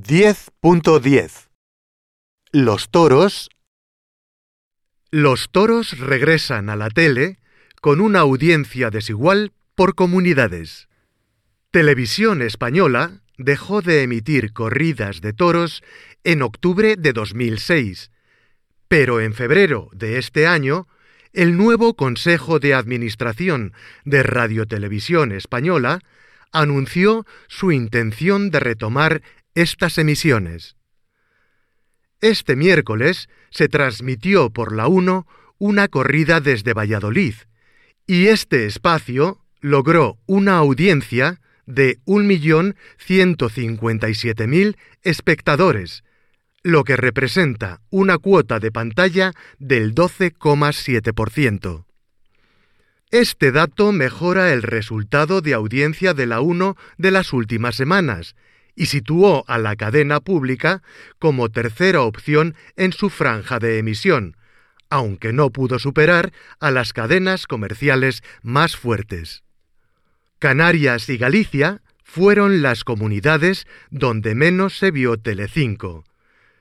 10.10 Los toros Los toros regresan a la tele con una audiencia desigual por comunidades. Televisión Española dejó de emitir corridas de toros en octubre de 2006, pero en febrero de este año, el nuevo Consejo de Administración de Radiotelevisión Española anunció su intención de retomar estas emisiones. Este miércoles se transmitió por la 1 una corrida desde Valladolid, y este espacio logró una audiencia de 1.157.000 espectadores, lo que representa una cuota de pantalla del 12,7%. Este dato mejora el resultado de audiencia de la 1 de las últimas semanas y situó a la cadena pública como tercera opción en su franja de emisión, aunque no pudo superar a las cadenas comerciales más fuertes. Canarias y Galicia fueron las comunidades donde menos se vio Telecinco,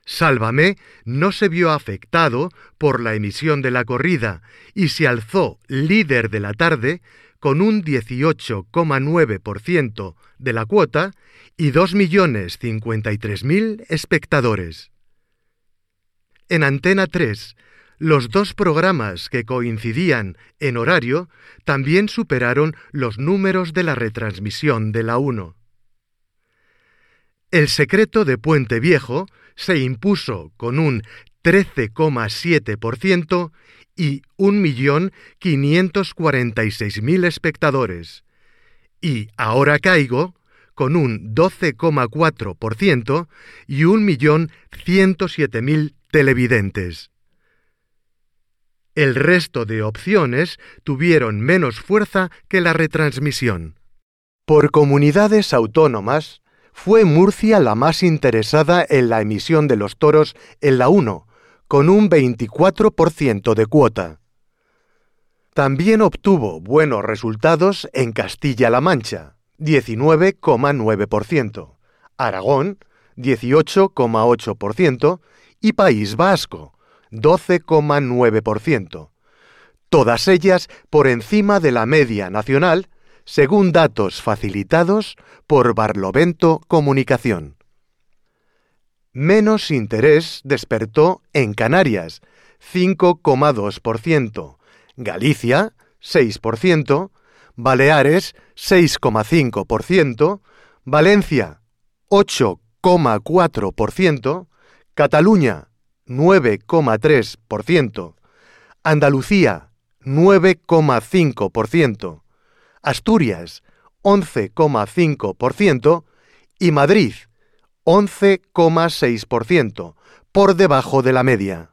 Sálvame no se vio afectado por la emisión de la corrida y se alzó líder de la tarde con un 18,9% de la cuota y 2.053.000 espectadores. En Antena 3, los dos programas que coincidían en horario también superaron los números de la retransmisión de la 1. El secreto de Puente Viejo se impuso con un 13,7% y 1.546.000 espectadores. Y Ahora Caigo con un 12,4% y 1.107.000 televidentes. El resto de opciones tuvieron menos fuerza que la retransmisión. Por comunidades autónomas, fue Murcia la más interesada en la emisión de los toros en la 1, con un 24% de cuota. También obtuvo buenos resultados en Castilla-La Mancha, 19,9%, Aragón, 18,8% y País Vasco, 12,9%. Todas ellas por encima de la media nacional según datos facilitados por Barlovento Comunicación. Menos interés despertó en Canarias, 5,2%, Galicia, 6%, Baleares, 6,5%, Valencia, 8,4%, Cataluña, 9,3%, Andalucía, 9,5%, Asturias 11,5% y Madrid 11,6%, por debajo de la media.